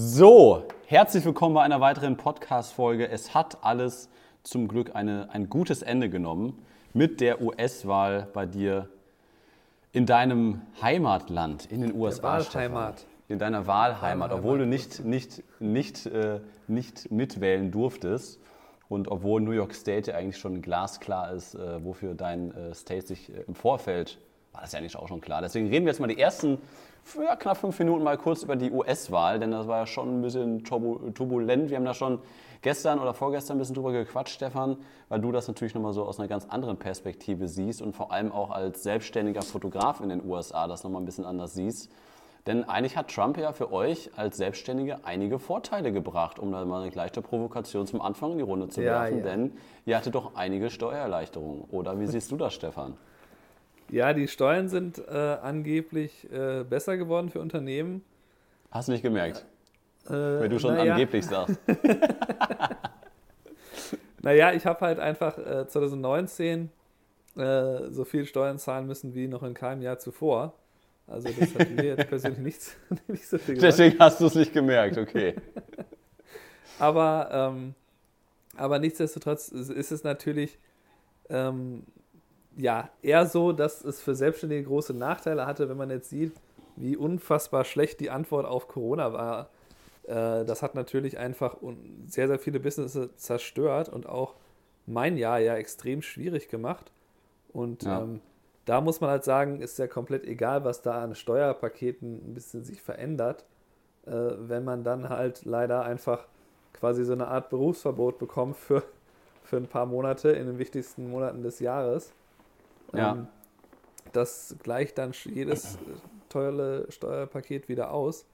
So, herzlich willkommen bei einer weiteren Podcast-Folge. Es hat alles zum Glück eine, ein gutes Ende genommen mit der US-Wahl bei dir in deinem Heimatland, in den USA. Wahlheimat. In deiner Wahlheimat, obwohl du nicht, nicht, nicht, äh, nicht mitwählen durftest. Und obwohl New York State ja eigentlich schon glasklar ist, äh, wofür dein äh, State sich äh, im Vorfeld, war das ja eigentlich auch schon klar. Deswegen reden wir jetzt mal die ersten ja, knapp fünf Minuten mal kurz über die US-Wahl, denn das war ja schon ein bisschen turbulent. Wir haben da schon gestern oder vorgestern ein bisschen drüber gequatscht, Stefan, weil du das natürlich nochmal so aus einer ganz anderen Perspektive siehst und vor allem auch als selbstständiger Fotograf in den USA das nochmal ein bisschen anders siehst. Denn eigentlich hat Trump ja für euch als Selbstständige einige Vorteile gebracht, um da mal eine leichte Provokation zum Anfang in die Runde zu werfen. Ja. Denn ihr hattet doch einige Steuererleichterungen. Oder wie siehst du das, Stefan? Ja, die Steuern sind äh, angeblich äh, besser geworden für Unternehmen. Hast du nicht gemerkt? Äh, Wenn du schon naja. angeblich sagst. naja, ich habe halt einfach 2019 äh, äh, so viel Steuern zahlen müssen wie noch in keinem Jahr zuvor. Also das hat mir jetzt persönlich nichts, nicht so viel gemacht. Deswegen hast du es nicht gemerkt, okay. aber, ähm, aber nichtsdestotrotz ist es natürlich ähm, ja, eher so, dass es für Selbstständige große Nachteile hatte, wenn man jetzt sieht, wie unfassbar schlecht die Antwort auf Corona war. Äh, das hat natürlich einfach sehr, sehr viele Businesses zerstört und auch mein Jahr ja extrem schwierig gemacht. Und ja. ähm, da muss man halt sagen, ist ja komplett egal, was da an Steuerpaketen ein bisschen sich verändert, äh, wenn man dann halt leider einfach quasi so eine Art Berufsverbot bekommt für, für ein paar Monate in den wichtigsten Monaten des Jahres. Ja. Ähm, das gleicht dann jedes tolle Steuerpaket wieder aus.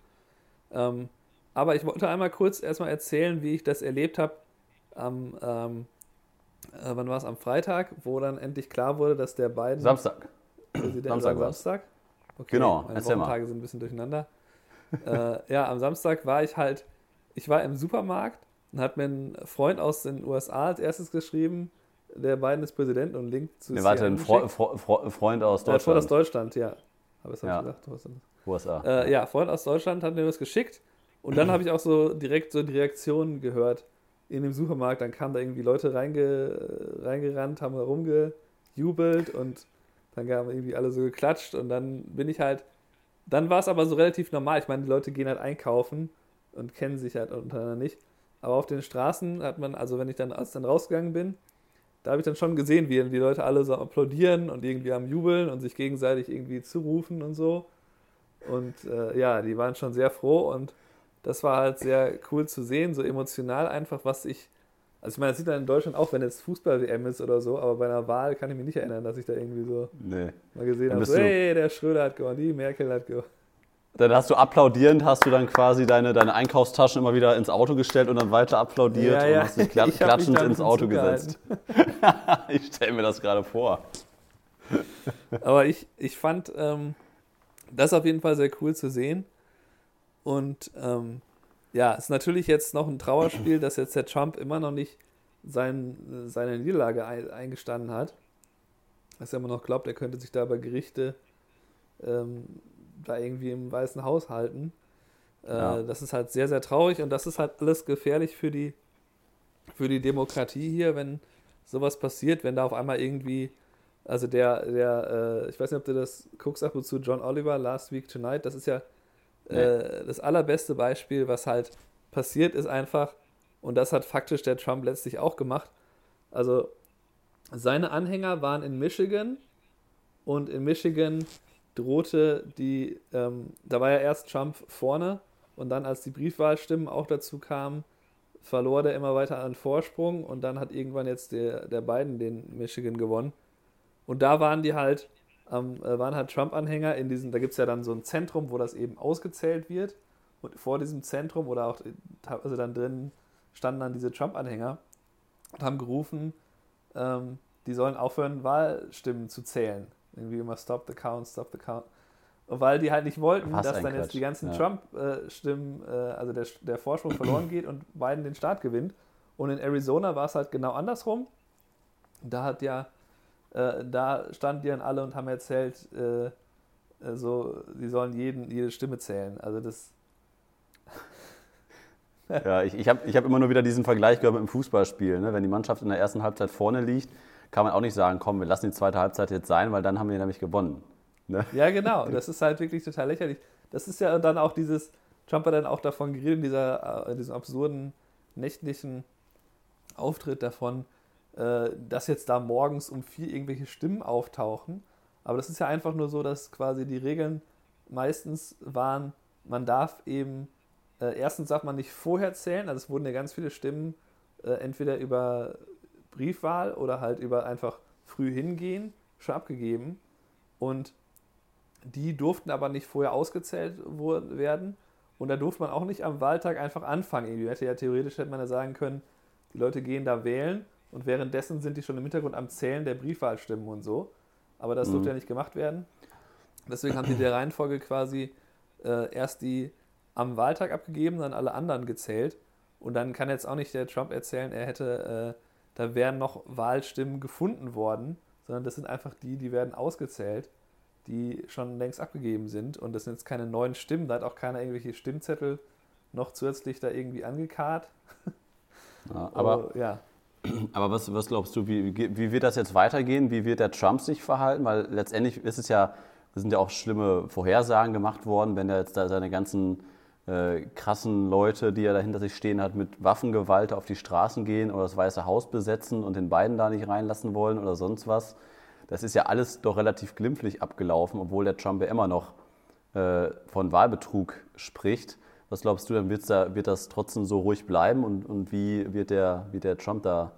Ähm, aber ich wollte einmal kurz erstmal erzählen, wie ich das erlebt habe am, ähm, äh, wann war es, am Freitag, wo dann endlich klar wurde, dass der beiden Samstag. Präsident Samstag, Samstag? Okay, genau, meine erzähl Wochentage mal. sind ein bisschen durcheinander. äh, ja, am Samstag war ich halt, ich war im Supermarkt und hat mir ein Freund aus den USA als erstes geschrieben, der Biden ist Präsident und Link zu nee, warte, ein Fre Fre Fre Freund aus Deutschland. Äh, Freund aus Deutschland, ja. Habe ich ja. gesagt? USA. Äh, ja, Freund aus Deutschland hat mir was geschickt und dann habe ich auch so direkt so die Reaktionen gehört in dem Supermarkt. Dann kamen da irgendwie Leute reinge reingerannt, haben rumgejubelt und dann haben irgendwie alle so geklatscht und dann bin ich halt, dann war es aber so relativ normal. Ich meine, die Leute gehen halt einkaufen und kennen sich halt untereinander nicht. Aber auf den Straßen hat man, also wenn ich dann, als dann rausgegangen bin, da habe ich dann schon gesehen, wie die Leute alle so applaudieren und irgendwie am Jubeln und sich gegenseitig irgendwie zurufen und so. Und äh, ja, die waren schon sehr froh und das war halt sehr cool zu sehen, so emotional einfach, was ich. Also ich meine, das sieht man in Deutschland auch, wenn jetzt Fußball-WM ist oder so, aber bei einer Wahl kann ich mich nicht erinnern, dass ich da irgendwie so nee. mal gesehen habe, so, hey, der Schröder hat gewonnen, die Merkel hat gewonnen. Dann hast du applaudierend, hast du dann quasi deine, deine Einkaufstaschen immer wieder ins Auto gestellt und dann weiter applaudiert ja, ja. und hast dich klatsch, klatschend ins Auto gesetzt. ich stelle mir das gerade vor. Aber ich, ich fand ähm, das auf jeden Fall sehr cool zu sehen. Und ähm, ja, es ist natürlich jetzt noch ein Trauerspiel, dass jetzt der Trump immer noch nicht sein, seine Niederlage eingestanden hat. Dass er immer noch glaubt, er könnte sich da bei Gerichte ähm, da irgendwie im Weißen Haus halten. Äh, ja. Das ist halt sehr, sehr traurig und das ist halt alles gefährlich für die, für die Demokratie hier, wenn sowas passiert, wenn da auf einmal irgendwie, also der, der, äh, ich weiß nicht, ob du das guckst ab und zu, John Oliver, Last Week Tonight, das ist ja nee. äh, das allerbeste Beispiel, was halt passiert ist einfach, und das hat faktisch der Trump letztlich auch gemacht. Also seine Anhänger waren in Michigan und in Michigan drohte die, ähm, da war ja erst Trump vorne und dann, als die Briefwahlstimmen auch dazu kamen, verlor der immer weiter an Vorsprung und dann hat irgendwann jetzt der, der Biden den Michigan gewonnen. Und da waren die halt, ähm, waren halt Trump-Anhänger in diesem, da gibt es ja dann so ein Zentrum, wo das eben ausgezählt wird. Und vor diesem Zentrum oder auch also dann drin standen dann diese Trump-Anhänger und haben gerufen, ähm, die sollen aufhören, Wahlstimmen zu zählen. Irgendwie immer Stop the Count, Stop the Count. Und weil die halt nicht wollten, Was dass dann Quatsch. jetzt die ganzen ja. Trump-Stimmen, äh, also der, der Vorsprung verloren geht und Biden den Staat gewinnt. Und in Arizona war es halt genau andersrum. Da hat ja, äh, da standen die dann alle und haben erzählt, äh, äh so, sie sollen jeden, jede Stimme zählen. Also das. Ja, ich, ich habe ich hab immer nur wieder diesen Vergleich gehört mit dem Fußballspiel. Ne? Wenn die Mannschaft in der ersten Halbzeit vorne liegt, kann man auch nicht sagen, komm, wir lassen die zweite Halbzeit jetzt sein, weil dann haben wir nämlich gewonnen. Ne? Ja, genau. Das ist halt wirklich total lächerlich. Das ist ja dann auch dieses, Trump hat dann auch davon geredet, in, dieser, in diesem absurden nächtlichen Auftritt davon, äh, dass jetzt da morgens um vier irgendwelche Stimmen auftauchen. Aber das ist ja einfach nur so, dass quasi die Regeln meistens waren, man darf eben, äh, erstens darf man nicht vorher zählen, also es wurden ja ganz viele Stimmen äh, entweder über Briefwahl oder halt über einfach früh hingehen, schon abgegeben. Und die durften aber nicht vorher ausgezählt werden. Und da durfte man auch nicht am Wahltag einfach anfangen. Irgendwie hätte ja theoretisch hätte man ja sagen können, die Leute gehen da wählen und währenddessen sind die schon im Hintergrund am Zählen der Briefwahlstimmen und so. Aber das mhm. durfte ja nicht gemacht werden. Deswegen haben die der Reihenfolge quasi äh, erst die am Wahltag abgegeben, dann alle anderen gezählt. Und dann kann jetzt auch nicht der Trump erzählen, er hätte, äh, da wären noch Wahlstimmen gefunden worden, sondern das sind einfach die, die werden ausgezählt die schon längst abgegeben sind. Und das sind jetzt keine neuen Stimmen, da hat auch keiner irgendwelche Stimmzettel noch zusätzlich da irgendwie angekarrt. Ja, aber, oh, ja. aber was, was glaubst du, wie, wie wird das jetzt weitergehen? Wie wird der Trump sich verhalten? Weil letztendlich ist es ja, es sind ja auch schlimme Vorhersagen gemacht worden, wenn er jetzt da seine ganzen äh, krassen Leute, die er da hinter sich stehen hat, mit Waffengewalt auf die Straßen gehen oder das Weiße Haus besetzen und den beiden da nicht reinlassen wollen oder sonst was das ist ja alles doch relativ glimpflich abgelaufen, obwohl der Trump ja immer noch äh, von Wahlbetrug spricht. Was glaubst du, dann da, wird das trotzdem so ruhig bleiben und, und wie wird der, wird der Trump da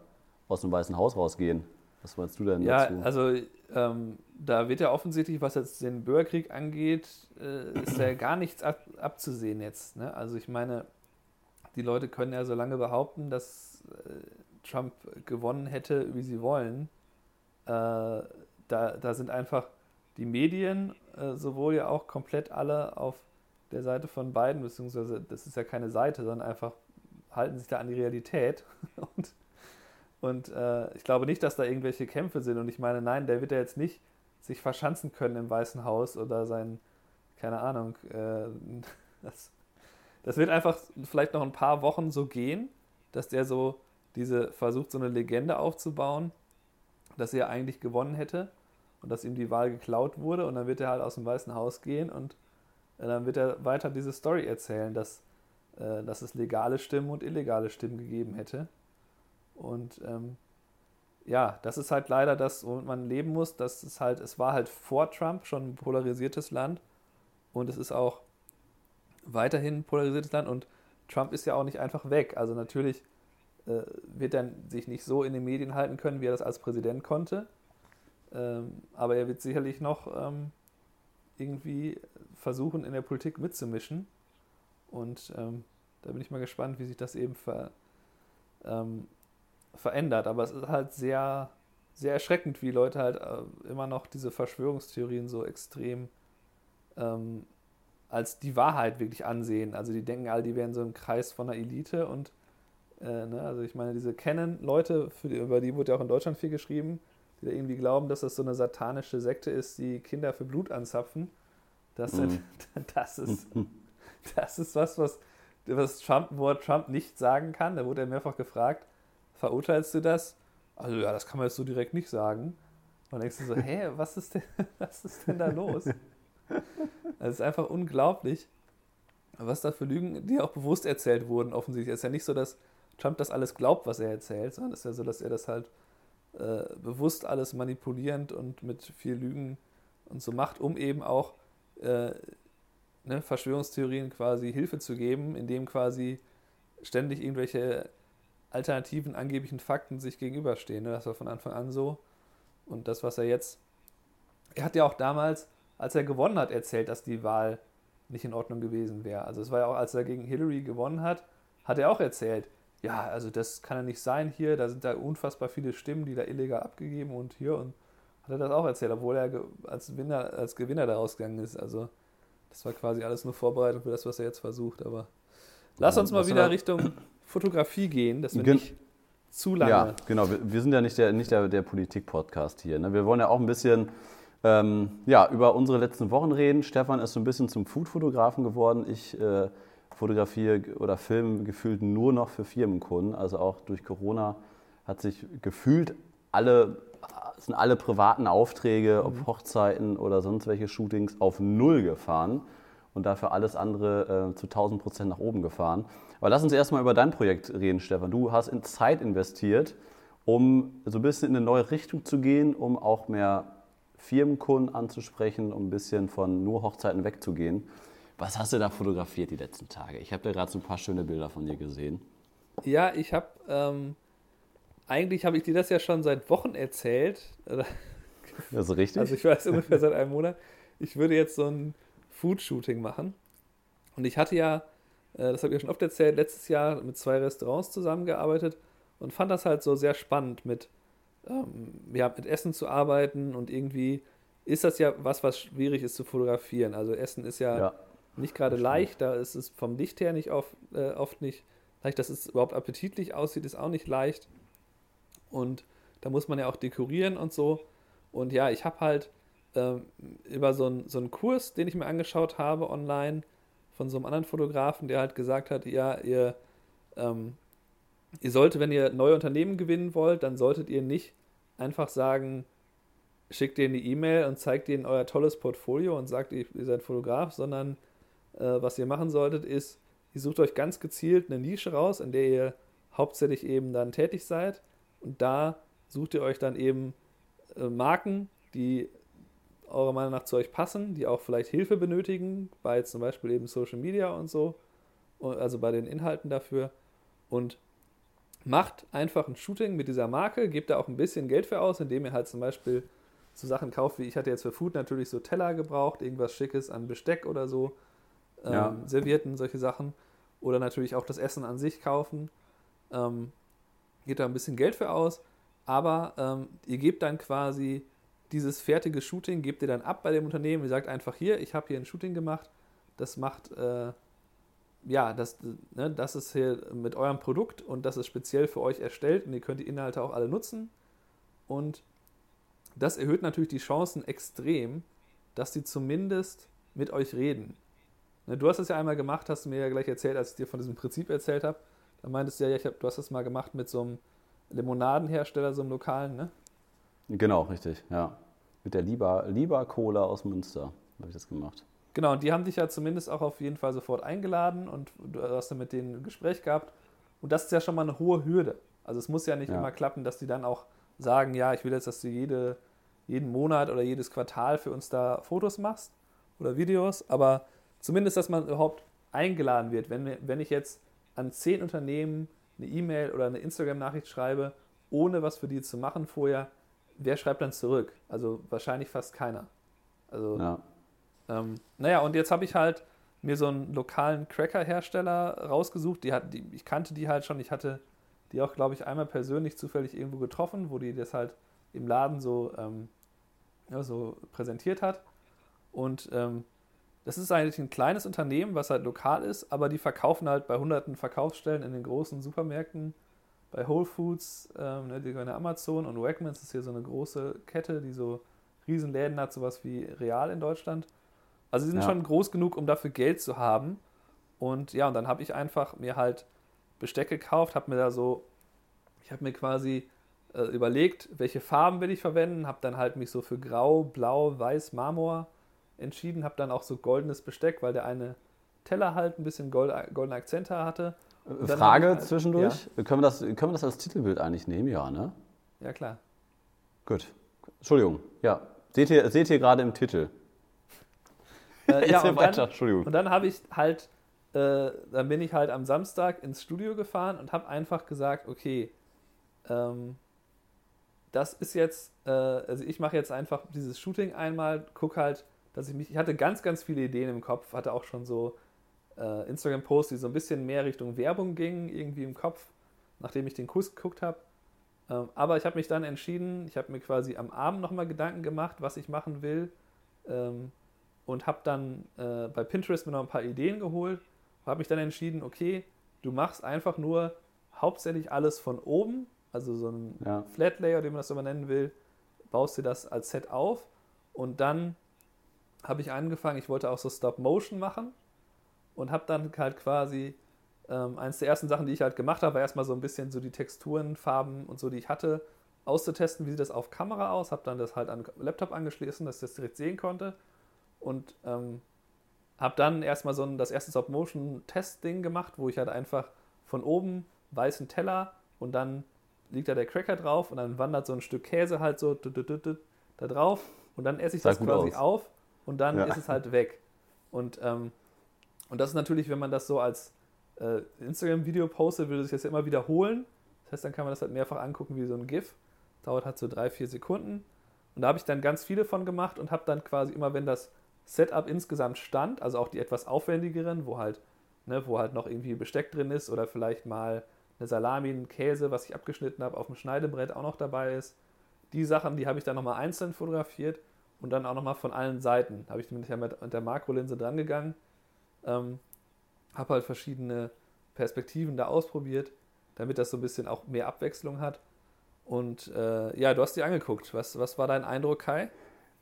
aus dem Weißen Haus rausgehen? Was meinst du denn ja, dazu? Also ähm, da wird ja offensichtlich, was jetzt den Bürgerkrieg angeht, äh, ist ja gar nichts ab, abzusehen jetzt. Ne? Also ich meine, die Leute können ja so lange behaupten, dass äh, Trump gewonnen hätte, wie sie wollen. Äh, da, da sind einfach die Medien äh, sowohl ja auch komplett alle auf der Seite von beiden, beziehungsweise das ist ja keine Seite, sondern einfach halten sich da an die Realität. und und äh, ich glaube nicht, dass da irgendwelche Kämpfe sind. Und ich meine, nein, der wird ja jetzt nicht sich verschanzen können im Weißen Haus oder sein, keine Ahnung, äh, das, das wird einfach vielleicht noch ein paar Wochen so gehen, dass der so diese versucht, so eine Legende aufzubauen dass er eigentlich gewonnen hätte und dass ihm die Wahl geklaut wurde und dann wird er halt aus dem Weißen Haus gehen und äh, dann wird er weiter diese Story erzählen, dass, äh, dass es legale Stimmen und illegale Stimmen gegeben hätte. Und ähm, ja, das ist halt leider das, womit man leben muss. Das ist halt, es war halt vor Trump schon ein polarisiertes Land und es ist auch weiterhin ein polarisiertes Land und Trump ist ja auch nicht einfach weg. Also natürlich äh, wird er sich nicht so in den Medien halten können, wie er das als Präsident konnte. Ähm, aber er wird sicherlich noch ähm, irgendwie versuchen, in der Politik mitzumischen. Und ähm, da bin ich mal gespannt, wie sich das eben ver, ähm, verändert. Aber es ist halt sehr, sehr erschreckend, wie Leute halt äh, immer noch diese Verschwörungstheorien so extrem ähm, als die Wahrheit wirklich ansehen. Also die denken all, die wären so im Kreis von einer Elite und äh, ne? Also ich meine, diese Canon-Leute, die, über die wurde ja auch in Deutschland viel geschrieben, die da irgendwie glauben, dass das so eine satanische Sekte ist, die Kinder für Blut anzapfen. Das, mhm. das, ist, das ist was, was, was Trump, wo Trump nicht sagen kann. Da wurde er mehrfach gefragt, verurteilst du das? Also ja, das kann man jetzt so direkt nicht sagen. Und denkst du so, hä, was ist denn, was ist denn da los? Das ist einfach unglaublich, was da für Lügen, die auch bewusst erzählt wurden, offensichtlich. Es ist ja nicht so, dass Trump das alles glaubt, was er erzählt, sondern es ist ja so, dass er das halt äh, bewusst alles manipulierend und mit viel Lügen und so macht, um eben auch äh, ne, Verschwörungstheorien quasi Hilfe zu geben, indem quasi ständig irgendwelche alternativen angeblichen Fakten sich gegenüberstehen. Ne? Das war von Anfang an so. Und das, was er jetzt. Er hat ja auch damals, als er gewonnen hat, erzählt, dass die Wahl nicht in Ordnung gewesen wäre. Also es war ja auch, als er gegen Hillary gewonnen hat, hat er auch erzählt, ja, also das kann ja nicht sein hier, da sind da unfassbar viele Stimmen, die da illegal abgegeben und hier und hat er das auch erzählt, obwohl er als Gewinner, als Gewinner da rausgegangen ist. Also das war quasi alles nur Vorbereitung für das, was er jetzt versucht. Aber lass uns mal wieder Richtung Fotografie gehen, dass wir Gen nicht zu lange. Ja, genau. Wir, wir sind ja nicht der, nicht der, der Politik-Podcast hier. Ne? Wir wollen ja auch ein bisschen ähm, ja, über unsere letzten Wochen reden. Stefan ist so ein bisschen zum Food-Fotografen geworden. Ich äh, fotografiere oder filme gefühlt nur noch für Firmenkunden. Also auch durch Corona hat sich gefühlt alle, sind alle privaten Aufträge, ob mhm. Hochzeiten oder sonst welche Shootings, auf Null gefahren und dafür alles andere äh, zu 1000 Prozent nach oben gefahren. Aber lass uns erstmal über dein Projekt reden, Stefan. Du hast in Zeit investiert, um so ein bisschen in eine neue Richtung zu gehen, um auch mehr Firmenkunden anzusprechen, um ein bisschen von nur Hochzeiten wegzugehen. Was hast du da fotografiert die letzten Tage? Ich habe da gerade so ein paar schöne Bilder von dir gesehen. Ja, ich habe, ähm, eigentlich habe ich dir das ja schon seit Wochen erzählt. Also richtig? Also ich weiß ungefähr seit einem Monat. Ich würde jetzt so ein Food-Shooting machen. Und ich hatte ja, äh, das habe ich ja schon oft erzählt, letztes Jahr mit zwei Restaurants zusammengearbeitet und fand das halt so sehr spannend, mit, ähm, ja, mit Essen zu arbeiten und irgendwie ist das ja was, was schwierig ist zu fotografieren. Also Essen ist ja, ja nicht gerade leicht, da ist es vom Licht her nicht oft, äh, oft nicht leicht, dass es überhaupt appetitlich aussieht, ist auch nicht leicht. Und da muss man ja auch dekorieren und so. Und ja, ich habe halt äh, über so, ein, so einen Kurs, den ich mir angeschaut habe online, von so einem anderen Fotografen, der halt gesagt hat, ja, ihr, ähm, ihr solltet, wenn ihr neue Unternehmen gewinnen wollt, dann solltet ihr nicht einfach sagen, schickt ihr eine E-Mail und zeigt ihnen euer tolles Portfolio und sagt, ihr, ihr seid Fotograf, sondern äh, was ihr machen solltet, ist, ihr sucht euch ganz gezielt eine Nische raus, in der ihr hauptsächlich eben dann tätig seid. Und da sucht ihr euch dann eben äh, Marken, die eurer Meinung nach zu euch passen, die auch vielleicht Hilfe benötigen, bei zum Beispiel eben Social Media und so, also bei den Inhalten dafür. Und macht einfach ein Shooting mit dieser Marke, gebt da auch ein bisschen Geld für aus, indem ihr halt zum Beispiel so Sachen kauft, wie ich hatte jetzt für Food natürlich so Teller gebraucht, irgendwas Schickes an Besteck oder so, ähm, ja. Servietten, solche Sachen. Oder natürlich auch das Essen an sich kaufen. Ähm, geht da ein bisschen Geld für aus, aber ähm, ihr gebt dann quasi dieses fertige Shooting gebt ihr dann ab bei dem Unternehmen. Ihr sagt einfach hier, ich habe hier ein Shooting gemacht. Das macht, äh, ja, das, ne, das ist hier mit eurem Produkt und das ist speziell für euch erstellt und ihr könnt die Inhalte auch alle nutzen. Und das erhöht natürlich die Chancen extrem, dass die zumindest mit euch reden. Ne, du hast es ja einmal gemacht, hast du mir ja gleich erzählt, als ich dir von diesem Prinzip erzählt habe. Da meintest du ja, ich hab, du hast das mal gemacht mit so einem Limonadenhersteller, so einem lokalen, ne? Genau, richtig, ja. Mit der Lieber, Lieber Cola aus Münster habe ich das gemacht. Genau, und die haben dich ja zumindest auch auf jeden Fall sofort eingeladen und du hast dann mit denen ein Gespräch gehabt. Und das ist ja schon mal eine hohe Hürde. Also es muss ja nicht ja. immer klappen, dass die dann auch sagen, ja, ich will jetzt, dass du jede, jeden Monat oder jedes Quartal für uns da Fotos machst oder Videos, aber zumindest, dass man überhaupt eingeladen wird. Wenn, wenn ich jetzt an zehn Unternehmen eine E-Mail oder eine Instagram-Nachricht schreibe, ohne was für die zu machen vorher, wer schreibt dann zurück? Also wahrscheinlich fast keiner. Also, ja. ähm, naja, und jetzt habe ich halt mir so einen lokalen Cracker-Hersteller rausgesucht. Die hat, die, ich kannte die halt schon. Ich hatte die auch, glaube ich, einmal persönlich zufällig irgendwo getroffen, wo die das halt im Laden so, ähm, ja, so präsentiert hat. Und ähm, das ist eigentlich ein kleines Unternehmen, was halt lokal ist, aber die verkaufen halt bei hunderten Verkaufsstellen in den großen Supermärkten bei Whole Foods, ähm, ne, die gehören Amazon und Wegmans ist hier so eine große Kette, die so Riesenläden hat, sowas wie Real in Deutschland. Also sie sind ja. schon groß genug, um dafür Geld zu haben. Und ja, und dann habe ich einfach mir halt Besteck gekauft, habe mir da so, ich habe mir quasi äh, überlegt, welche Farben will ich verwenden, habe dann halt mich so für Grau, Blau, Weiß, Marmor entschieden, habe dann auch so goldenes Besteck, weil der eine Teller halt ein bisschen gold, goldene Akzente hatte. Frage halt, zwischendurch. Ja? Können, wir das, können wir das als Titelbild eigentlich nehmen? Ja, ne? Ja, klar. Gut. Entschuldigung. Ja. Seht ihr, seht ihr gerade im Titel? Äh, ja, und weiter. Dann, Entschuldigung. Und dann habe ich halt, äh, dann bin ich halt am Samstag ins Studio gefahren und habe einfach gesagt, okay, ähm, das ist jetzt, äh, also ich mache jetzt einfach dieses Shooting einmal, gucke halt, dass ich mich, ich hatte ganz, ganz viele Ideen im Kopf, hatte auch schon so äh, Instagram-Post, die so ein bisschen mehr Richtung Werbung gingen, irgendwie im Kopf, nachdem ich den Kurs geguckt habe. Ähm, aber ich habe mich dann entschieden, ich habe mir quasi am Abend nochmal Gedanken gemacht, was ich machen will. Ähm, und habe dann äh, bei Pinterest mir noch ein paar Ideen geholt. Habe mich dann entschieden, okay, du machst einfach nur hauptsächlich alles von oben, also so ein ja. Flat Layer, wie man das so nennen will, baust dir das als Set auf und dann habe ich angefangen, ich wollte auch so Stop Motion machen und habe dann halt quasi ähm, eines der ersten Sachen, die ich halt gemacht habe, war erstmal so ein bisschen so die Texturen, Farben und so, die ich hatte, auszutesten, wie sieht das auf Kamera aus. Habe dann das halt an den Laptop angeschlossen, dass ich das direkt sehen konnte und ähm, habe dann erstmal so ein, das erste Stop-Motion-Test-Ding gemacht, wo ich halt einfach von oben weißen Teller und dann liegt da der Cracker drauf und dann wandert so ein Stück Käse halt so da drauf und dann esse ich das quasi aus. auf und dann ja. ist es halt weg. Und, ähm, und das ist natürlich, wenn man das so als äh, Instagram-Video postet, würde sich das ja immer wiederholen. Das heißt, dann kann man das halt mehrfach angucken wie so ein GIF. Dauert halt so drei, vier Sekunden. Und da habe ich dann ganz viele von gemacht und habe dann quasi immer, wenn das Setup insgesamt stand, also auch die etwas aufwendigeren, wo halt, ne, wo halt noch irgendwie Besteck drin ist oder vielleicht mal eine Salami, ein Käse, was ich abgeschnitten habe, auf dem Schneidebrett auch noch dabei ist. Die Sachen, die habe ich dann nochmal einzeln fotografiert und dann auch nochmal von allen Seiten. Habe ich mit der Makrolinse drangegangen, ähm, habe halt verschiedene Perspektiven da ausprobiert, damit das so ein bisschen auch mehr Abwechslung hat. Und äh, ja, du hast die angeguckt. Was, was war dein Eindruck, Kai?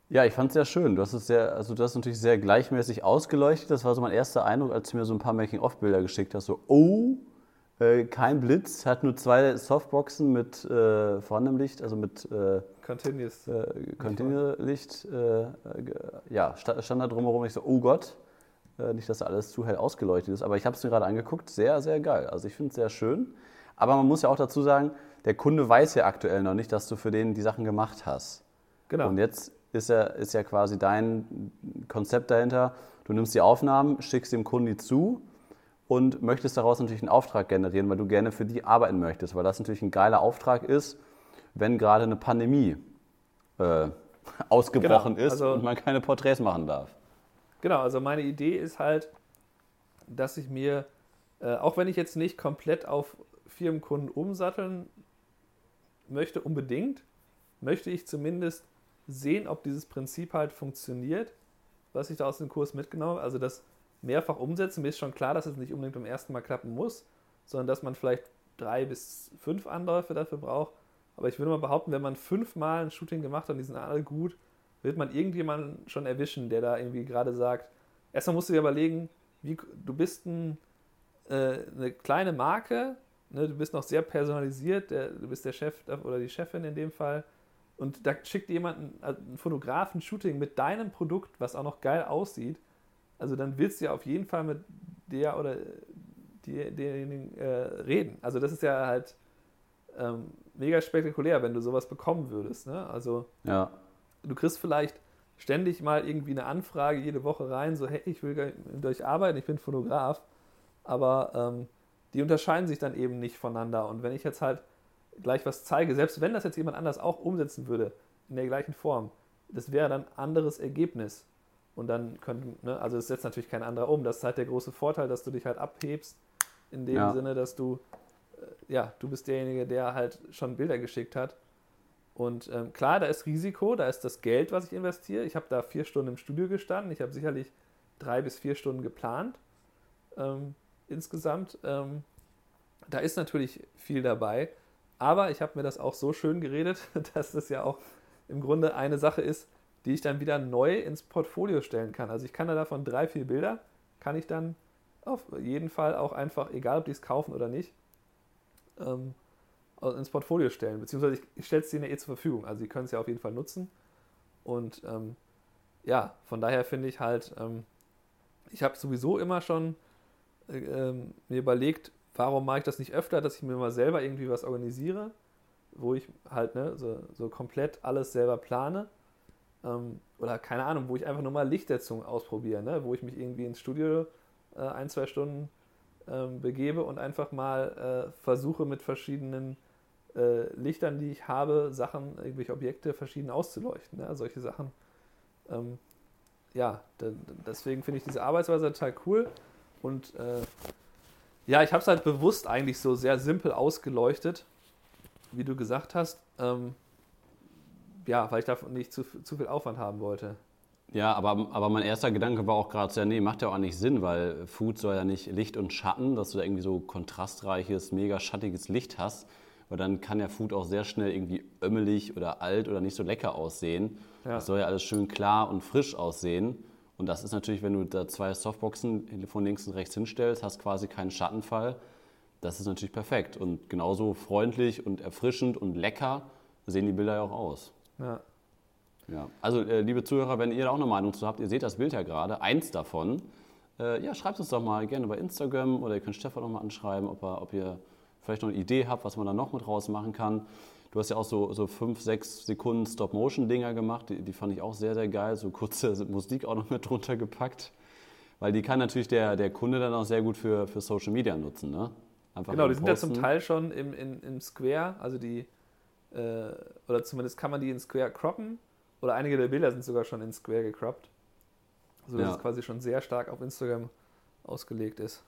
Ja, ich fand es sehr schön. Du hast es sehr, also du hast natürlich sehr gleichmäßig ausgeleuchtet. Das war so mein erster Eindruck, als du mir so ein paar Making-of-Bilder geschickt hast. So, oh, äh, kein Blitz, hat nur zwei Softboxen mit äh, vorhandenem Licht, also mit äh, Continuous, äh, Continuous Licht. Äh, ja, stand da drumherum. Ich so, oh Gott, äh, nicht, dass alles zu hell ausgeleuchtet ist. Aber ich habe es mir gerade angeguckt, sehr, sehr geil. Also ich finde es sehr schön. Aber man muss ja auch dazu sagen, der Kunde weiß ja aktuell noch nicht, dass du für den die Sachen gemacht hast. Genau. Und jetzt ist ja, ist ja quasi dein Konzept dahinter. Du nimmst die Aufnahmen, schickst dem Kunden zu und möchtest daraus natürlich einen Auftrag generieren, weil du gerne für die arbeiten möchtest, weil das natürlich ein geiler Auftrag ist, wenn gerade eine Pandemie äh, ausgebrochen genau, also, ist und man keine Porträts machen darf. Genau, also meine Idee ist halt, dass ich mir, äh, auch wenn ich jetzt nicht komplett auf Firmenkunden umsatteln möchte, unbedingt, möchte ich zumindest sehen, ob dieses Prinzip halt funktioniert, was ich da aus dem Kurs mitgenommen habe. Also das mehrfach umsetzen. Mir ist schon klar, dass es nicht unbedingt beim ersten Mal klappen muss, sondern dass man vielleicht drei bis fünf Anläufe dafür braucht. Aber ich würde mal behaupten, wenn man fünfmal ein Shooting gemacht hat und die sind alle gut, wird man irgendjemanden schon erwischen, der da irgendwie gerade sagt, erstmal musst du dir überlegen, wie, du bist ein, äh, eine kleine Marke, ne, du bist noch sehr personalisiert, der, du bist der Chef oder die Chefin in dem Fall und da schickt jemand einen, also einen Fotografen Shooting mit deinem Produkt, was auch noch geil aussieht, also dann willst du ja auf jeden Fall mit der oder die, derjenigen äh, reden. Also das ist ja halt ähm, mega spektakulär, wenn du sowas bekommen würdest. Ne? Also ja. Du kriegst vielleicht ständig mal irgendwie eine Anfrage jede Woche rein, so hey, ich will mit euch arbeiten, ich bin Fotograf, aber ähm, die unterscheiden sich dann eben nicht voneinander. Und wenn ich jetzt halt gleich was zeige, selbst wenn das jetzt jemand anders auch umsetzen würde, in der gleichen Form, das wäre dann ein anderes Ergebnis. Und dann können, ne, also es setzt natürlich kein anderer um. Das ist halt der große Vorteil, dass du dich halt abhebst, in dem ja. Sinne, dass du, äh, ja, du bist derjenige, der halt schon Bilder geschickt hat. Und ähm, klar, da ist Risiko, da ist das Geld, was ich investiere. Ich habe da vier Stunden im Studio gestanden. Ich habe sicherlich drei bis vier Stunden geplant ähm, insgesamt. Ähm, da ist natürlich viel dabei. Aber ich habe mir das auch so schön geredet, dass das ja auch im Grunde eine Sache ist, die ich dann wieder neu ins Portfolio stellen kann. Also ich kann da davon drei, vier Bilder, kann ich dann auf jeden Fall auch einfach, egal ob die es kaufen oder nicht, ähm, ins Portfolio stellen. Beziehungsweise ich, ich stelle es denen eh zur Verfügung. Also sie können es ja auf jeden Fall nutzen. Und ähm, ja, von daher finde ich halt, ähm, ich habe sowieso immer schon äh, ähm, mir überlegt, warum mache ich das nicht öfter, dass ich mir mal selber irgendwie was organisiere, wo ich halt ne, so, so komplett alles selber plane ähm, oder keine Ahnung, wo ich einfach nur mal Lichtsetzung ausprobiere, ne? wo ich mich irgendwie ins Studio äh, ein, zwei Stunden ähm, begebe und einfach mal äh, versuche mit verschiedenen äh, Lichtern, die ich habe, Sachen, irgendwelche Objekte verschieden auszuleuchten. Ne? Solche Sachen. Ähm, ja, deswegen finde ich diese Arbeitsweise total cool. Und äh, ja, ich habe es halt bewusst eigentlich so sehr simpel ausgeleuchtet, wie du gesagt hast. Ähm, ja, weil ich davon nicht zu, zu viel Aufwand haben wollte. Ja, aber, aber mein erster Gedanke war auch gerade so, nee, macht ja auch nicht Sinn, weil Food soll ja nicht Licht und Schatten, dass du da irgendwie so kontrastreiches, mega schattiges Licht hast, weil dann kann ja Food auch sehr schnell irgendwie ömmelig oder alt oder nicht so lecker aussehen. Ja. Das soll ja alles schön klar und frisch aussehen. Und das ist natürlich, wenn du da zwei Softboxen von links und rechts hinstellst, hast quasi keinen Schattenfall. Das ist natürlich perfekt. Und genauso freundlich und erfrischend und lecker sehen die Bilder ja auch aus. Ja. Ja. Also, äh, liebe Zuhörer, wenn ihr da auch eine Meinung zu habt, ihr seht das Bild ja gerade, eins davon. Äh, ja, schreibt uns doch mal gerne bei Instagram oder ihr könnt Stefan noch mal anschreiben, ob, er, ob ihr vielleicht noch eine Idee habt, was man da noch mit rausmachen kann. Du hast ja auch so, so fünf, sechs Sekunden Stop-Motion-Dinger gemacht, die, die fand ich auch sehr, sehr geil. So kurze Musik auch noch mit drunter gepackt. Weil die kann natürlich der, der Kunde dann auch sehr gut für, für Social Media nutzen. Ne? Einfach genau, die sind ja zum Teil schon im, im, im Square, also die, äh, oder zumindest kann man die in Square croppen. Oder einige der Bilder sind sogar schon in Square gecroppt. So dass ja. es quasi schon sehr stark auf Instagram ausgelegt ist.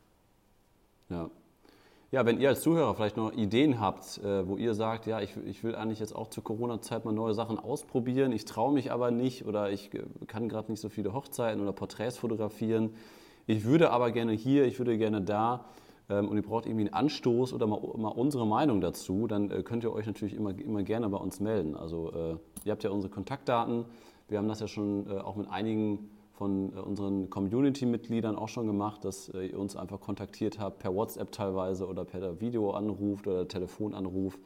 Ja, ja, wenn ihr als Zuhörer vielleicht noch Ideen habt, äh, wo ihr sagt, ja, ich, ich will eigentlich jetzt auch zur Corona-Zeit mal neue Sachen ausprobieren, ich traue mich aber nicht oder ich äh, kann gerade nicht so viele Hochzeiten oder Porträts fotografieren. Ich würde aber gerne hier, ich würde gerne da ähm, und ihr braucht irgendwie einen Anstoß oder mal, mal unsere Meinung dazu, dann äh, könnt ihr euch natürlich immer, immer gerne bei uns melden. Also ihr habt ja unsere Kontaktdaten. Wir haben das ja schon auch mit einigen von äh, unseren Community-Mitgliedern auch schon gemacht, dass äh, ihr uns einfach kontaktiert habt, per WhatsApp teilweise oder per Videoanruf oder Telefonanruf,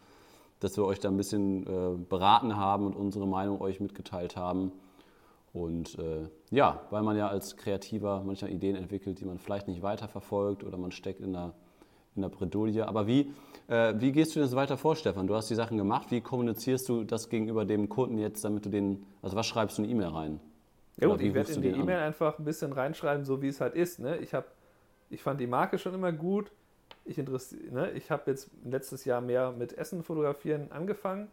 dass wir euch da ein bisschen äh, beraten haben und unsere Meinung euch mitgeteilt haben. Und äh, ja, weil man ja als Kreativer manchmal Ideen entwickelt, die man vielleicht nicht weiterverfolgt oder man steckt in der, in der Bredouille. Aber wie, äh, wie gehst du das weiter vor, Stefan? Du hast die Sachen gemacht. Wie kommunizierst du das gegenüber dem Kunden jetzt, damit du den, also was schreibst du in E-Mail rein? Ja gut, ich werde in die E-Mail einfach ein bisschen reinschreiben, so wie es halt ist. Ne? Ich, hab, ich fand die Marke schon immer gut. Ich, ne? ich habe jetzt letztes Jahr mehr mit Essen fotografieren angefangen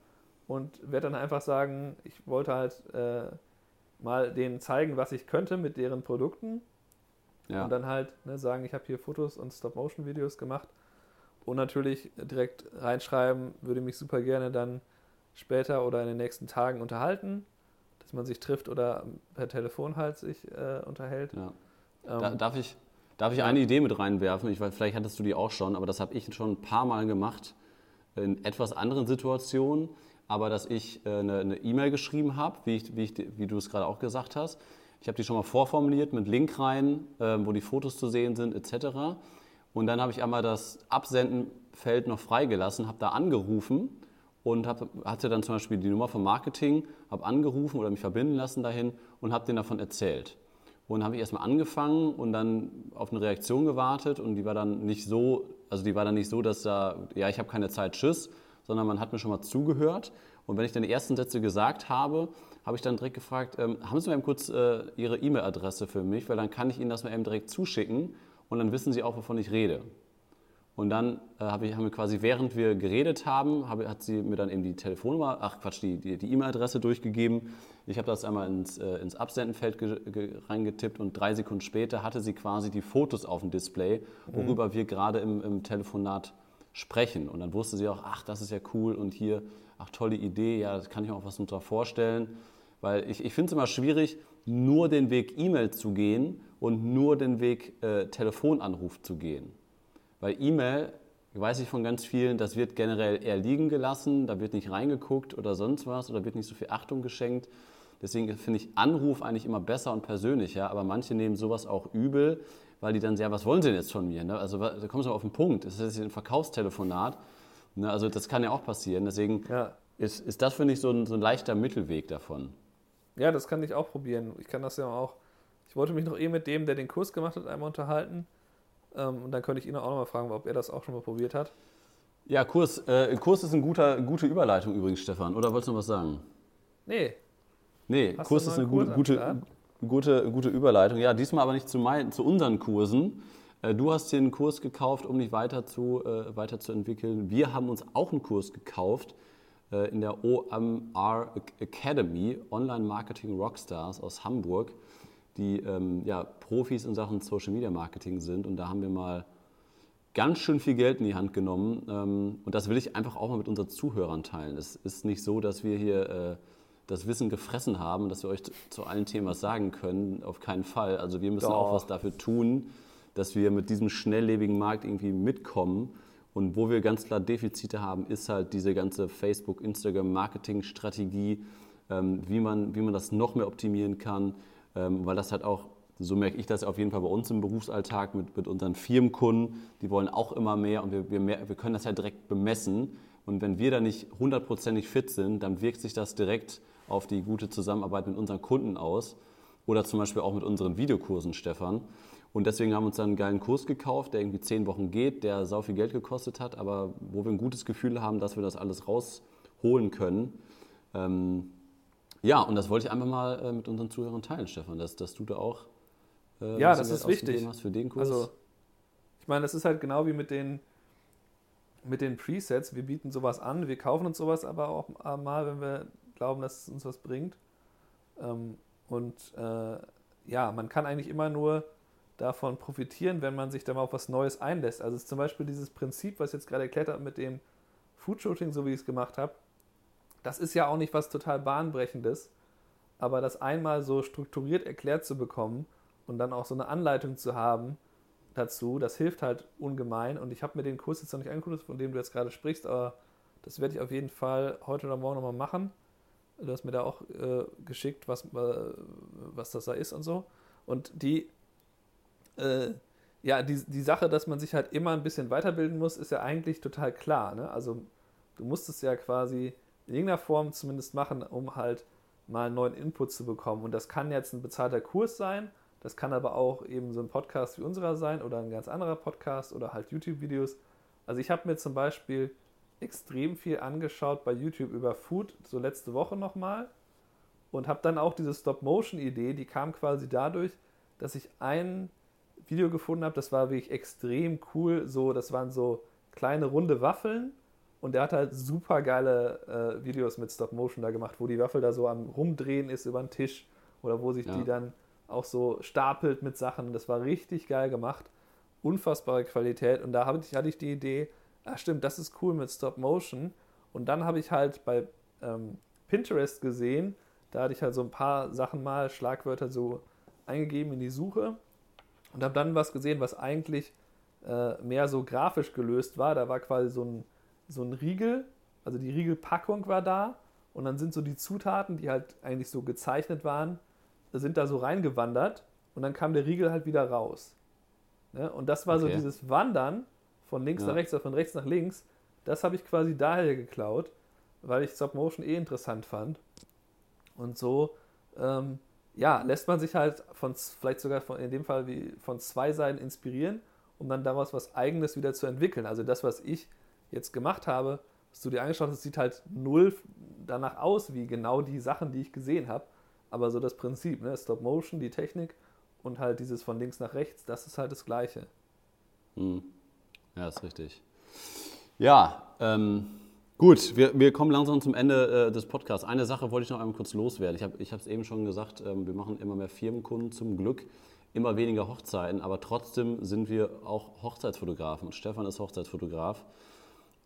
und werde dann einfach sagen, ich wollte halt äh, mal denen zeigen, was ich könnte mit deren Produkten. Ja. Und dann halt ne, sagen, ich habe hier Fotos und Stop-Motion-Videos gemacht. Und natürlich direkt reinschreiben, würde mich super gerne dann später oder in den nächsten Tagen unterhalten dass man sich trifft oder per Telefon halt sich äh, unterhält. Ja. Ähm, da, darf ich, darf ich eine Idee mit reinwerfen? Ich weiß, vielleicht hattest du die auch schon, aber das habe ich schon ein paar Mal gemacht in etwas anderen Situationen. Aber dass ich äh, eine E-Mail geschrieben habe, wie, ich, wie, ich, wie du es gerade auch gesagt hast. Ich habe die schon mal vorformuliert mit Link rein, äh, wo die Fotos zu sehen sind, etc. Und dann habe ich einmal das Absendenfeld noch freigelassen, habe da angerufen und hab, hatte dann zum Beispiel die Nummer vom Marketing, habe angerufen oder mich verbinden lassen dahin und habe denen davon erzählt. Und habe ich erstmal angefangen und dann auf eine Reaktion gewartet und die war dann nicht so, also die war dann nicht so, dass da, ja, ich habe keine Zeit, tschüss, sondern man hat mir schon mal zugehört. Und wenn ich dann die ersten Sätze gesagt habe, habe ich dann direkt gefragt, ähm, haben Sie mal eben kurz äh, Ihre E-Mail-Adresse für mich, weil dann kann ich Ihnen das mal eben direkt zuschicken und dann wissen Sie auch, wovon ich rede. Und dann äh, hab ich, haben wir quasi, während wir geredet haben, hab, hat sie mir dann eben die Telefonnummer, ach Quatsch, die E-Mail-Adresse durchgegeben. Ich habe das einmal ins, äh, ins Absendenfeld reingetippt und drei Sekunden später hatte sie quasi die Fotos auf dem Display, worüber mhm. wir gerade im, im Telefonat sprechen. Und dann wusste sie auch, ach, das ist ja cool und hier, ach, tolle Idee, ja, das kann ich mir auch was unter vorstellen. Weil ich, ich finde es immer schwierig, nur den Weg E-Mail zu gehen und nur den Weg äh, Telefonanruf zu gehen. Weil E-Mail, weiß ich von ganz vielen, das wird generell eher liegen gelassen, da wird nicht reingeguckt oder sonst was oder wird nicht so viel Achtung geschenkt. Deswegen finde ich Anruf eigentlich immer besser und persönlicher, aber manche nehmen sowas auch übel, weil die dann sehr, was wollen sie denn jetzt von mir? Ne? Also da kommst du auf den Punkt, das ist jetzt ein Verkaufstelefonat. Ne? Also das kann ja auch passieren. Deswegen ja. ist, ist das, finde ich, so ein, so ein leichter Mittelweg davon. Ja, das kann ich auch probieren. Ich kann das ja auch. Ich wollte mich noch eh mit dem, der den Kurs gemacht hat, einmal unterhalten. Ähm, und dann könnte ich ihn auch noch mal fragen, ob er das auch schon mal probiert hat. Ja, Kurs, äh, Kurs ist eine gute, gute Überleitung übrigens, Stefan. Oder wolltest du noch was sagen? Nee. Nee, Hast Kurs ist eine gute, gute, gute, gute Überleitung. Ja, diesmal aber nicht zu, mein, zu unseren Kursen. Äh, du hast dir einen Kurs gekauft, um dich weiter zu, äh, weiterzuentwickeln. Wir haben uns auch einen Kurs gekauft äh, in der OMR Academy, Online Marketing Rockstars aus Hamburg die ähm, ja, Profis in Sachen Social Media Marketing sind. Und da haben wir mal ganz schön viel Geld in die Hand genommen. Ähm, und das will ich einfach auch mal mit unseren Zuhörern teilen. Es ist nicht so, dass wir hier äh, das Wissen gefressen haben, dass wir euch zu allen Themen was sagen können. Auf keinen Fall. Also wir müssen Doch. auch was dafür tun, dass wir mit diesem schnelllebigen Markt irgendwie mitkommen. Und wo wir ganz klar Defizite haben, ist halt diese ganze Facebook, Instagram, Marketing-Strategie, ähm, wie, man, wie man das noch mehr optimieren kann weil das halt auch So merke ich das auf jeden Fall bei uns im Berufsalltag mit, mit unseren Firmenkunden. Die wollen auch immer mehr und wir, wir, wir können das ja direkt bemessen. Und wenn wir da nicht hundertprozentig fit sind, dann wirkt sich das direkt auf die gute Zusammenarbeit mit unseren Kunden aus. Oder zum Beispiel auch mit unseren Videokursen, Stefan. Und deswegen haben wir uns dann einen geilen Kurs gekauft, der irgendwie zehn Wochen geht, der sau viel Geld gekostet hat, aber wo wir ein gutes Gefühl haben, dass wir das alles rausholen können. Ähm, ja, und das wollte ich einfach mal äh, mit unseren Zuhörern teilen, Stefan, dass, dass du da auch äh, ja, das ist wichtig. Hast für den Kurs. Also, ich meine, das ist halt genau wie mit den, mit den Presets. Wir bieten sowas an, wir kaufen uns sowas aber auch mal, wenn wir glauben, dass es uns was bringt. Ähm, und äh, ja, man kann eigentlich immer nur davon profitieren, wenn man sich da mal auf was Neues einlässt. Also zum Beispiel dieses Prinzip, was ich jetzt gerade erklärt habe mit dem Food-Shooting, so wie ich es gemacht habe, das ist ja auch nicht was total bahnbrechendes, aber das einmal so strukturiert erklärt zu bekommen und dann auch so eine Anleitung zu haben dazu, das hilft halt ungemein. Und ich habe mir den Kurs jetzt noch nicht angeguckt, von dem du jetzt gerade sprichst, aber das werde ich auf jeden Fall heute oder morgen nochmal machen. Du hast mir da auch äh, geschickt, was, äh, was das da ist und so. Und die äh, ja, die, die Sache, dass man sich halt immer ein bisschen weiterbilden muss, ist ja eigentlich total klar. Ne? Also du musst es ja quasi in irgendeiner Form zumindest machen, um halt mal einen neuen Input zu bekommen. Und das kann jetzt ein bezahlter Kurs sein, das kann aber auch eben so ein Podcast wie unserer sein oder ein ganz anderer Podcast oder halt YouTube-Videos. Also ich habe mir zum Beispiel extrem viel angeschaut bei YouTube über Food, so letzte Woche nochmal. Und habe dann auch diese Stop-Motion-Idee, die kam quasi dadurch, dass ich einen Video gefunden habe, das war wirklich extrem cool. So, das waren so kleine runde Waffeln und der hat halt super geile äh, Videos mit Stop Motion da gemacht, wo die Waffel da so am rumdrehen ist über den Tisch oder wo sich ja. die dann auch so stapelt mit Sachen. Das war richtig geil gemacht. Unfassbare Qualität. Und da hatte ich, hatte ich die Idee, ah stimmt, das ist cool mit Stop Motion. Und dann habe ich halt bei ähm, Pinterest gesehen, da hatte ich halt so ein paar Sachen mal, Schlagwörter so eingegeben in die Suche und habe dann was gesehen, was eigentlich äh, mehr so grafisch gelöst war. Da war quasi so ein, so ein Riegel, also die Riegelpackung war da und dann sind so die Zutaten, die halt eigentlich so gezeichnet waren, sind da so reingewandert und dann kam der Riegel halt wieder raus. Ne? Und das war okay. so dieses Wandern von links ja. nach rechts oder von rechts nach links, das habe ich quasi daher geklaut, weil ich Stop Motion eh interessant fand. Und so ähm, ja, lässt man sich halt von, vielleicht sogar von, in dem Fall wie von zwei Seiten inspirieren, um dann daraus was Eigenes wieder zu entwickeln. Also das, was ich jetzt gemacht habe, was du dir angeschaut hast, sieht halt null danach aus, wie genau die Sachen, die ich gesehen habe. Aber so das Prinzip, ne? Stop Motion, die Technik und halt dieses von links nach rechts, das ist halt das Gleiche. Hm. Ja, ist richtig. Ja, ähm, Gut, wir, wir kommen langsam zum Ende äh, des Podcasts. Eine Sache wollte ich noch einmal kurz loswerden. Ich habe es eben schon gesagt, ähm, wir machen immer mehr Firmenkunden zum Glück, immer weniger Hochzeiten, aber trotzdem sind wir auch Hochzeitsfotografen. Und Stefan ist Hochzeitsfotograf.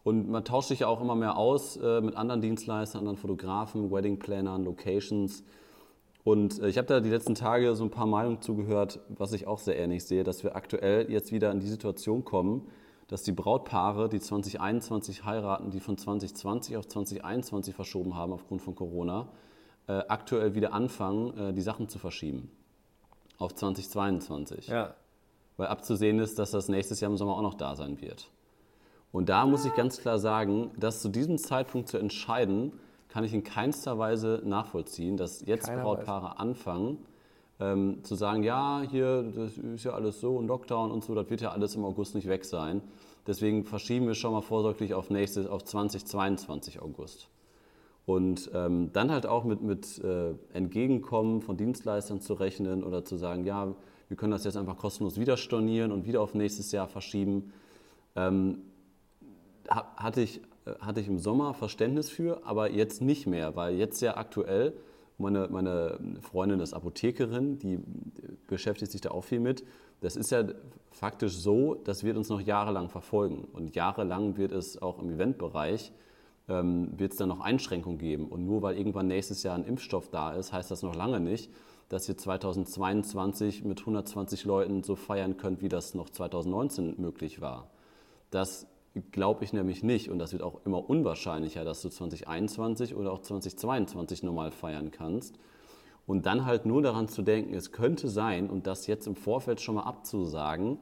Und man tauscht sich ja auch immer mehr aus äh, mit anderen Dienstleistern, anderen Fotografen, Weddingplanern, Locations. Und äh, ich habe da die letzten Tage so ein paar Meinungen zugehört, was ich auch sehr ähnlich sehe, dass wir aktuell jetzt wieder in die Situation kommen, dass die Brautpaare, die 2021 heiraten, die von 2020 auf 2021 verschoben haben aufgrund von Corona, äh, aktuell wieder anfangen, äh, die Sachen zu verschieben auf 2022. Ja. Weil abzusehen ist, dass das nächstes Jahr im Sommer auch noch da sein wird. Und da muss ich ganz klar sagen, dass zu diesem Zeitpunkt zu entscheiden, kann ich in keinster Weise nachvollziehen, dass jetzt Keiner Brautpaare weiß. anfangen, ähm, zu sagen, ja, hier, das ist ja alles so, ein Lockdown und so, das wird ja alles im August nicht weg sein. Deswegen verschieben wir schon mal vorsorglich auf, nächstes, auf 2022 August. Und ähm, dann halt auch mit, mit äh, Entgegenkommen von Dienstleistern zu rechnen oder zu sagen, ja, wir können das jetzt einfach kostenlos wieder stornieren und wieder auf nächstes Jahr verschieben. Ähm, hatte, ich, äh, hatte ich im Sommer Verständnis für, aber jetzt nicht mehr, weil jetzt ja aktuell meine, meine Freundin ist Apothekerin, die beschäftigt sich da auch viel mit. Das ist ja faktisch so, das wird uns noch jahrelang verfolgen. Und jahrelang wird es auch im Eventbereich, ähm, wird es dann noch Einschränkungen geben. Und nur weil irgendwann nächstes Jahr ein Impfstoff da ist, heißt das noch lange nicht, dass ihr 2022 mit 120 Leuten so feiern könnt, wie das noch 2019 möglich war. Das glaube ich nämlich nicht. Und das wird auch immer unwahrscheinlicher, dass du 2021 oder auch 2022 normal feiern kannst. Und dann halt nur daran zu denken, es könnte sein, und das jetzt im Vorfeld schon mal abzusagen,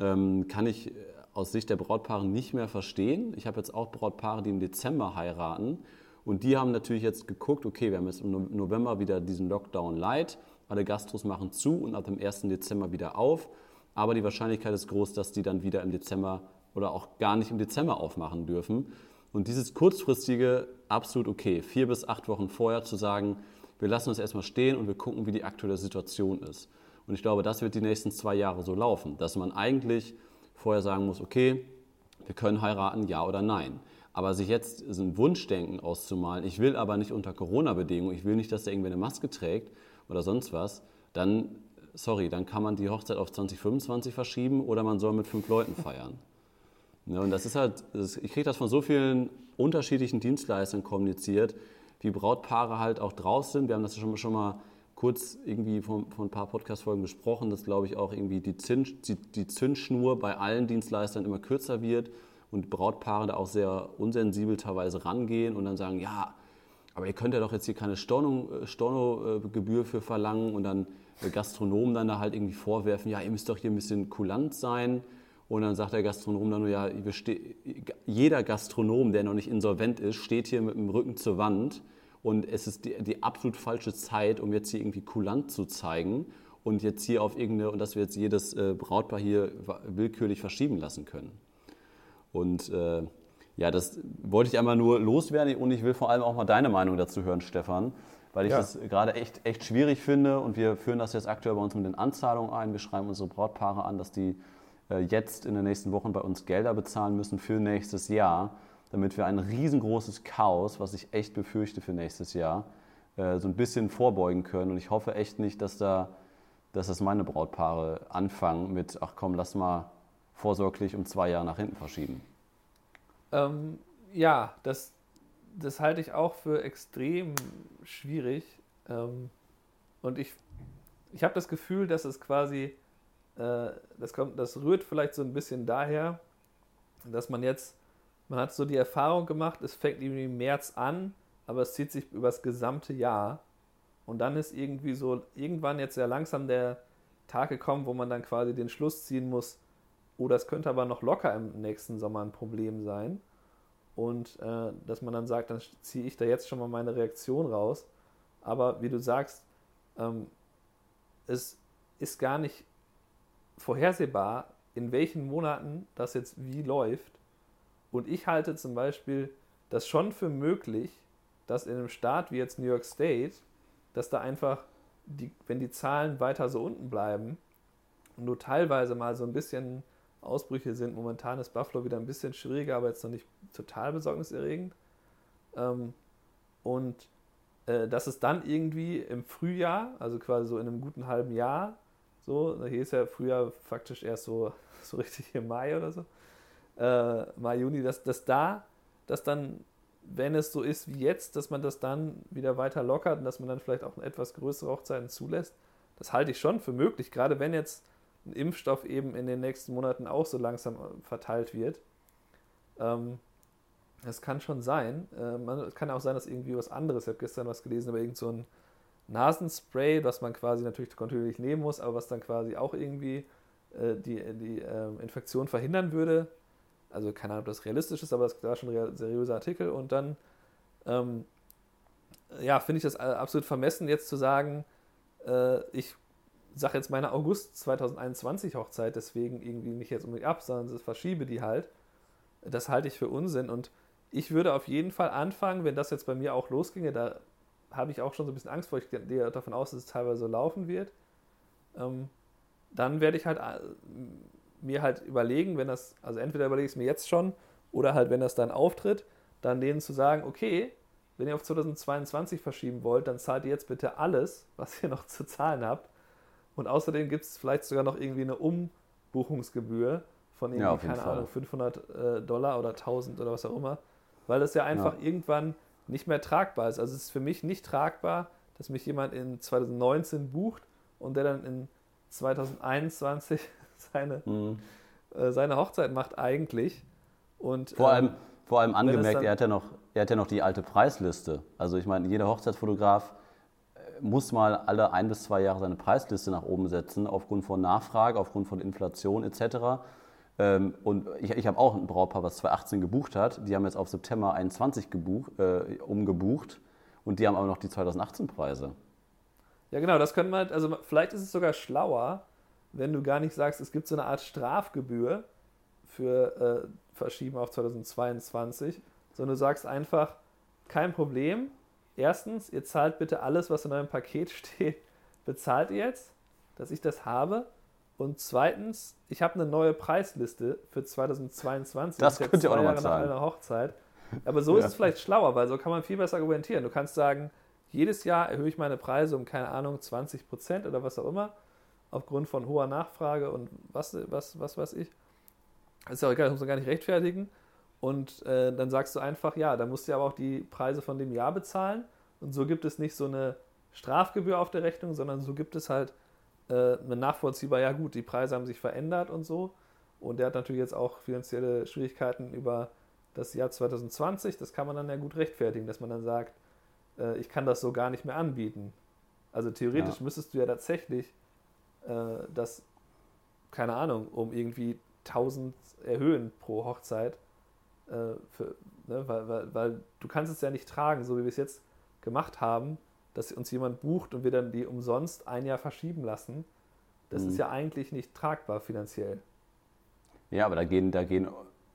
ähm, kann ich aus Sicht der Brautpaare nicht mehr verstehen. Ich habe jetzt auch Brautpaare, die im Dezember heiraten. Und die haben natürlich jetzt geguckt, okay, wir haben jetzt im November wieder diesen Lockdown light, alle Gastros machen zu und ab dem 1. Dezember wieder auf. Aber die Wahrscheinlichkeit ist groß, dass die dann wieder im Dezember oder auch gar nicht im Dezember aufmachen dürfen. Und dieses kurzfristige, absolut okay, vier bis acht Wochen vorher zu sagen, wir lassen uns erstmal stehen und wir gucken, wie die aktuelle Situation ist. Und ich glaube, das wird die nächsten zwei Jahre so laufen, dass man eigentlich vorher sagen muss, okay, wir können heiraten, ja oder nein. Aber sich jetzt so ein Wunschdenken auszumalen, ich will aber nicht unter Corona-Bedingungen, ich will nicht, dass der irgendwie eine Maske trägt oder sonst was, dann, sorry, dann kann man die Hochzeit auf 2025 verschieben oder man soll mit fünf Leuten feiern. Ja, und das ist halt, ich kriege das von so vielen unterschiedlichen Dienstleistern kommuniziert, wie Brautpaare halt auch draus sind. Wir haben das schon, schon mal kurz irgendwie von, von ein paar Podcast-Folgen besprochen, dass, glaube ich, auch irgendwie die, Zins, die, die Zündschnur bei allen Dienstleistern immer kürzer wird und Brautpaare da auch sehr unsensibel teilweise rangehen und dann sagen, ja, aber ihr könnt ja doch jetzt hier keine Stornogebühr Storno für verlangen und dann Gastronomen dann da halt irgendwie vorwerfen, ja, ihr müsst doch hier ein bisschen kulant sein. Und dann sagt der Gastronom dann nur, ja, jeder Gastronom, der noch nicht insolvent ist, steht hier mit dem Rücken zur Wand und es ist die, die absolut falsche Zeit, um jetzt hier irgendwie kulant zu zeigen und jetzt hier auf irgendeine, und dass wir jetzt jedes äh, Brautpaar hier willkürlich verschieben lassen können. Und äh, ja, das wollte ich einmal nur loswerden und ich will vor allem auch mal deine Meinung dazu hören, Stefan, weil ich ja. das gerade echt, echt schwierig finde und wir führen das jetzt aktuell bei uns mit den Anzahlungen ein. Wir schreiben unsere Brautpaare an, dass die jetzt in den nächsten Wochen bei uns Gelder bezahlen müssen für nächstes Jahr, damit wir ein riesengroßes Chaos, was ich echt befürchte für nächstes Jahr, äh, so ein bisschen vorbeugen können. Und ich hoffe echt nicht, dass da, dass das meine Brautpaare anfangen mit, ach komm, lass mal vorsorglich um zwei Jahre nach hinten verschieben. Ähm, ja, das, das halte ich auch für extrem schwierig. Ähm, und ich, ich habe das Gefühl, dass es quasi äh, das, kommt, das rührt vielleicht so ein bisschen daher, dass man jetzt, man hat so die Erfahrung gemacht, es fängt irgendwie im März an, aber es zieht sich über das gesamte Jahr. Und dann ist irgendwie so, irgendwann jetzt sehr langsam der Tag gekommen, wo man dann quasi den Schluss ziehen muss, oh, das könnte aber noch locker im nächsten Sommer ein Problem sein. Und äh, dass man dann sagt, dann ziehe ich da jetzt schon mal meine Reaktion raus. Aber wie du sagst, ähm, es ist gar nicht vorhersehbar, in welchen Monaten das jetzt wie läuft. Und ich halte zum Beispiel das schon für möglich, dass in einem Staat wie jetzt New York State, dass da einfach, die, wenn die Zahlen weiter so unten bleiben und nur teilweise mal so ein bisschen Ausbrüche sind, momentan ist Buffalo wieder ein bisschen schwieriger, aber jetzt noch nicht total besorgniserregend. Ähm, und äh, dass es dann irgendwie im Frühjahr, also quasi so in einem guten halben Jahr, so, hier ist ja früher faktisch erst so, so richtig im Mai oder so. Äh, Mai, Juni, dass, dass da, dass dann, wenn es so ist wie jetzt, dass man das dann wieder weiter lockert und dass man dann vielleicht auch etwas größere Hochzeiten zulässt, das halte ich schon für möglich, gerade wenn jetzt ein Impfstoff eben in den nächsten Monaten auch so langsam äh, verteilt wird. Ähm, das kann schon sein. Äh, man, es kann auch sein, dass irgendwie was anderes, ich habe gestern was gelesen, aber irgend so Nasenspray, was man quasi natürlich kontinuierlich nehmen muss, aber was dann quasi auch irgendwie äh, die, die äh, Infektion verhindern würde. Also keine Ahnung, ob das realistisch ist, aber das war schon ein seriöser Artikel. Und dann, ähm, ja, finde ich das absolut vermessen, jetzt zu sagen, äh, ich sage jetzt meine August 2021 Hochzeit, deswegen irgendwie nicht jetzt unbedingt ab, sondern verschiebe die halt. Das halte ich für Unsinn und ich würde auf jeden Fall anfangen, wenn das jetzt bei mir auch losginge, da habe ich auch schon so ein bisschen Angst vor. Ich gehe davon aus, dass es teilweise so laufen wird. Ähm, dann werde ich halt äh, mir halt überlegen, wenn das, also entweder überlege ich es mir jetzt schon oder halt, wenn das dann auftritt, dann denen zu sagen, okay, wenn ihr auf 2022 verschieben wollt, dann zahlt ihr jetzt bitte alles, was ihr noch zu zahlen habt. Und außerdem gibt es vielleicht sogar noch irgendwie eine Umbuchungsgebühr von irgendwie, ja, keine Fall. Ahnung, 500 äh, Dollar oder 1000 oder was auch immer. Weil das ja einfach ja. irgendwann nicht mehr tragbar ist. Also es ist für mich nicht tragbar, dass mich jemand in 2019 bucht und der dann in 2021 seine, mhm. äh, seine Hochzeit macht eigentlich. Und, vor, ähm, allem, vor allem angemerkt, er hat, ja noch, er hat ja noch die alte Preisliste. Also ich meine, jeder Hochzeitsfotograf muss mal alle ein bis zwei Jahre seine Preisliste nach oben setzen, aufgrund von Nachfrage, aufgrund von Inflation etc. Ähm, und ich, ich habe auch ein Brautpaar, was 2018 gebucht hat. Die haben jetzt auf September 21 gebucht, äh, umgebucht und die haben aber noch die 2018-Preise. Ja, genau, das können wir, also vielleicht ist es sogar schlauer, wenn du gar nicht sagst, es gibt so eine Art Strafgebühr für äh, Verschieben auf 2022, sondern du sagst einfach, kein Problem. Erstens, ihr zahlt bitte alles, was in eurem Paket steht, bezahlt ihr jetzt, dass ich das habe. Und zweitens, ich habe eine neue Preisliste für 2022. Das könnt ihr auch nochmal. Nach einer Hochzeit. Aber so ja. ist es vielleicht schlauer, weil so kann man viel besser argumentieren. Du kannst sagen, jedes Jahr erhöhe ich meine Preise um, keine Ahnung, 20 Prozent oder was auch immer, aufgrund von hoher Nachfrage und was, was, was weiß ich. Das ist ja auch egal, das muss man gar nicht rechtfertigen. Und äh, dann sagst du einfach, ja, da musst du aber auch die Preise von dem Jahr bezahlen. Und so gibt es nicht so eine Strafgebühr auf der Rechnung, sondern so gibt es halt äh, nachvollziehbar, ja gut, die Preise haben sich verändert und so. Und der hat natürlich jetzt auch finanzielle Schwierigkeiten über das Jahr 2020. Das kann man dann ja gut rechtfertigen, dass man dann sagt, äh, ich kann das so gar nicht mehr anbieten. Also theoretisch ja. müsstest du ja tatsächlich äh, das, keine Ahnung, um irgendwie 1000 erhöhen pro Hochzeit äh, für, ne, weil, weil, weil du kannst es ja nicht tragen, so wie wir es jetzt gemacht haben, dass uns jemand bucht und wir dann die umsonst ein Jahr verschieben lassen. Das mhm. ist ja eigentlich nicht tragbar finanziell. Ja, aber da gehen, da gehen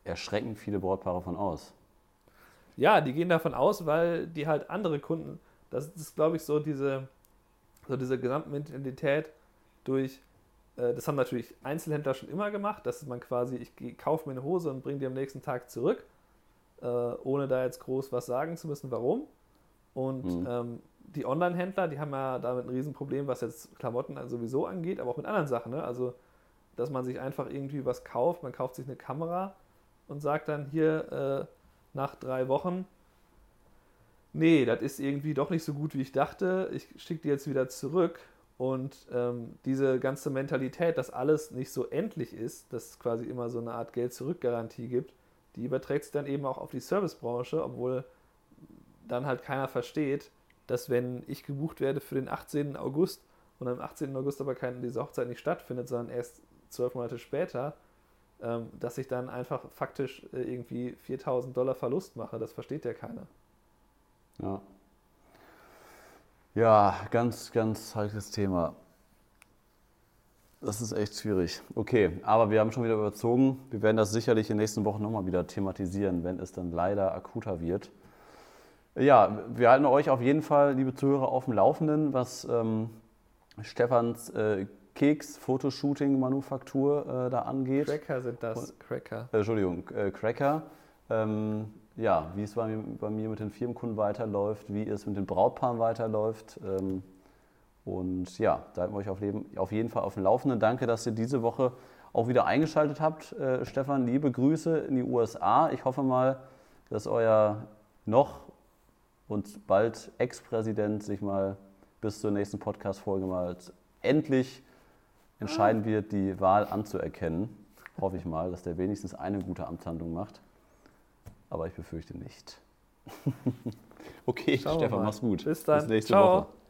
erschreckend viele Brautpaare von aus. Ja, die gehen davon aus, weil die halt andere Kunden, das ist, glaube ich, so diese, so diese Gesamtmentalität durch, äh, das haben natürlich Einzelhändler schon immer gemacht, dass man quasi, ich kaufe mir eine Hose und bringe die am nächsten Tag zurück, äh, ohne da jetzt groß was sagen zu müssen, warum. Und mhm. ähm, die Online-Händler, die haben ja damit ein Riesenproblem, was jetzt Klamotten sowieso angeht, aber auch mit anderen Sachen. Ne? Also, dass man sich einfach irgendwie was kauft, man kauft sich eine Kamera und sagt dann hier äh, nach drei Wochen, nee, das ist irgendwie doch nicht so gut, wie ich dachte, ich schicke die jetzt wieder zurück und ähm, diese ganze Mentalität, dass alles nicht so endlich ist, dass es quasi immer so eine Art Geld-Zurück-Garantie gibt, die überträgt sich dann eben auch auf die Servicebranche, obwohl dann halt keiner versteht, dass wenn ich gebucht werde für den 18. August und am 18. August aber keine, diese Hochzeit nicht stattfindet, sondern erst zwölf Monate später, ähm, dass ich dann einfach faktisch äh, irgendwie 4000 Dollar Verlust mache. Das versteht ja keiner. Ja. Ja, ganz, ganz heikles Thema. Das ist echt schwierig. Okay, aber wir haben schon wieder überzogen. Wir werden das sicherlich in den nächsten Wochen nochmal wieder thematisieren, wenn es dann leider akuter wird. Ja, wir halten euch auf jeden Fall, liebe Zuhörer, auf dem Laufenden, was ähm, Stefans äh, Keks-Fotoshooting-Manufaktur äh, da angeht. Cracker sind das, Cracker. Äh, Entschuldigung, äh, Cracker. Ähm, ja, wie es bei mir, bei mir, mit den Firmenkunden weiterläuft, wie es mit den Brautpaaren weiterläuft. Ähm, und ja, da halten wir euch auf, Leben, auf, jeden Fall auf dem Laufenden. Danke, dass ihr diese Woche auch wieder eingeschaltet habt. Äh, Stefan, liebe Grüße in die USA. Ich hoffe mal, dass euer noch und bald Ex-Präsident sich mal bis zur nächsten Podcast-Folge mal endlich entscheiden ah. wird, die Wahl anzuerkennen. Hoffe ich mal, dass der wenigstens eine gute Amtshandlung macht. Aber ich befürchte nicht. okay, Schauen Stefan, mach's gut. Bis dann. Bis nächste Ciao. Woche.